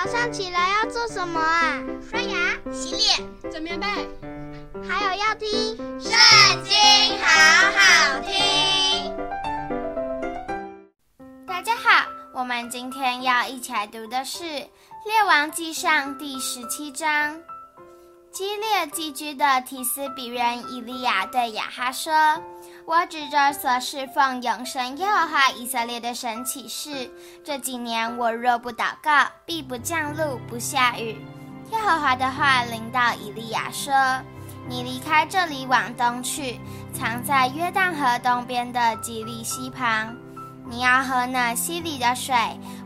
早上起来要做什么啊？刷牙、洗脸、整棉被，还有要听《圣经》，好好听。大家好，我们今天要一起来读的是《列王记上》第十七章。基列寄居的提斯比人以利亚对亚哈说：“我指着所侍奉永生耶和华以色列的神起誓，这几年我若不祷告，必不降露不下雨。”耶和华的话临到以利亚说：“你离开这里往东去，藏在约旦河东边的基利溪旁。你要喝那溪里的水，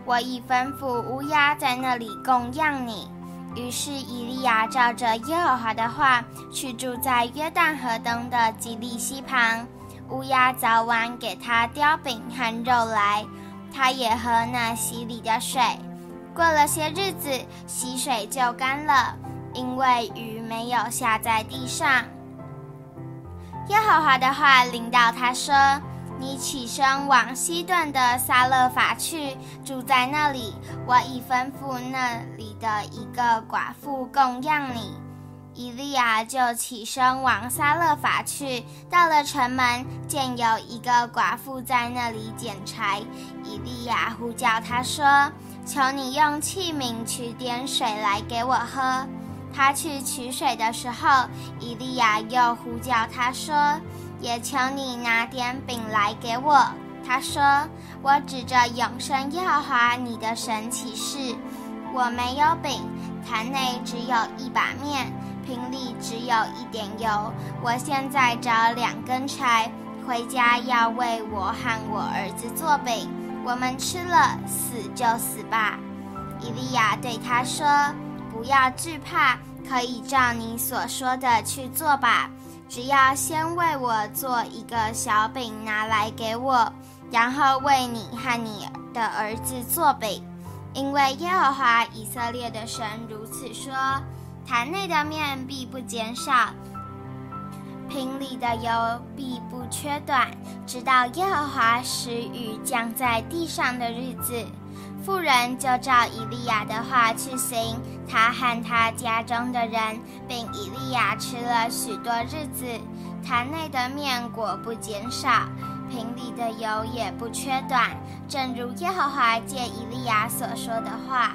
我已吩咐乌鸦在那里供养你。”于是以利亚照着耶和华的话，去住在约旦河东的基利溪旁。乌鸦早晚给他叼饼和肉来，他也喝那溪里的水。过了些日子，溪水就干了，因为雨没有下在地上。耶和华的话临到他说。你起身往西段的撒勒法去，住在那里。我已吩咐那里的一个寡妇供养你。以利亚就起身往撒勒法去，到了城门，见有一个寡妇在那里捡柴。以利亚呼叫他说：“求你用器皿取点水来给我喝。”他去取水的时候，以利亚又呼叫他说。也求你拿点饼来给我。他说：“我指着永生耶和华你的神起誓，我没有饼，坛内只有一把面，瓶里只有一点油。我现在找两根柴，回家要为我和我儿子做饼，我们吃了，死就死吧。”伊利亚对他说：“不要惧怕，可以照你所说的去做吧。”只要先为我做一个小饼拿来给我，然后为你和你的儿子做饼，因为耶和华以色列的神如此说：坛内的面必不减少，瓶里的油必不缺短，直到耶和华使雨降在地上的日子。妇人就照以利亚的话去行，他和他家中的人，并以利亚吃了许多日子，坛内的面果不减少，瓶里的油也不缺短，正如耶和华借以利亚所说的话。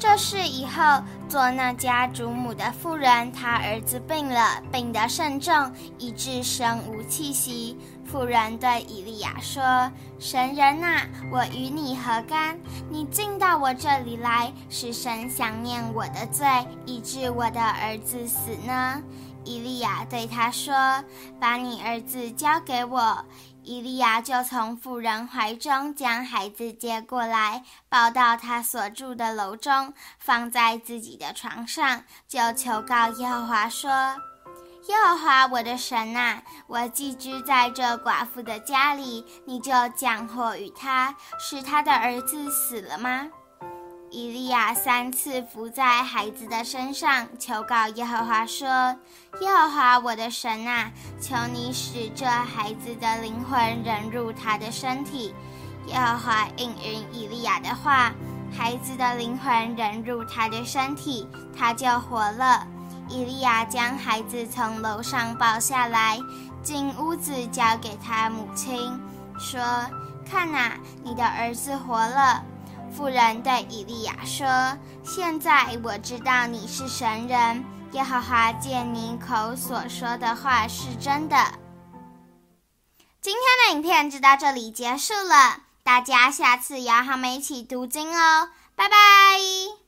这事以后，做那家主母的妇人，她儿子病了，病得甚重，以致生无气息。妇人对以利亚说：“神人呐，我与你何干？你进到我这里来，是神想念我的罪，以致我的儿子死呢？”以利亚对他说：“把你儿子交给我。”伊利亚就从妇人怀中将孩子接过来，抱到他所住的楼中，放在自己的床上，就求告耶和华说：“耶和华我的神呐，我寄居在这寡妇的家里，你就降祸与他，使他的儿子死了吗？”以利亚三次伏在孩子的身上，求告耶和华说：“耶和华我的神啊，求你使这孩子的灵魂人入他的身体。”耶和华应允以利亚的话，孩子的灵魂人入他的身体，他就活了。以利亚将孩子从楼上抱下来，进屋子交给他母亲，说：“看哪，你的儿子活了。”妇人对以利亚说：“现在我知道你是神人，耶和华借你口所说的话是真的。”今天的影片就到这里结束了，大家下次也要和我们一起读经哦，拜拜。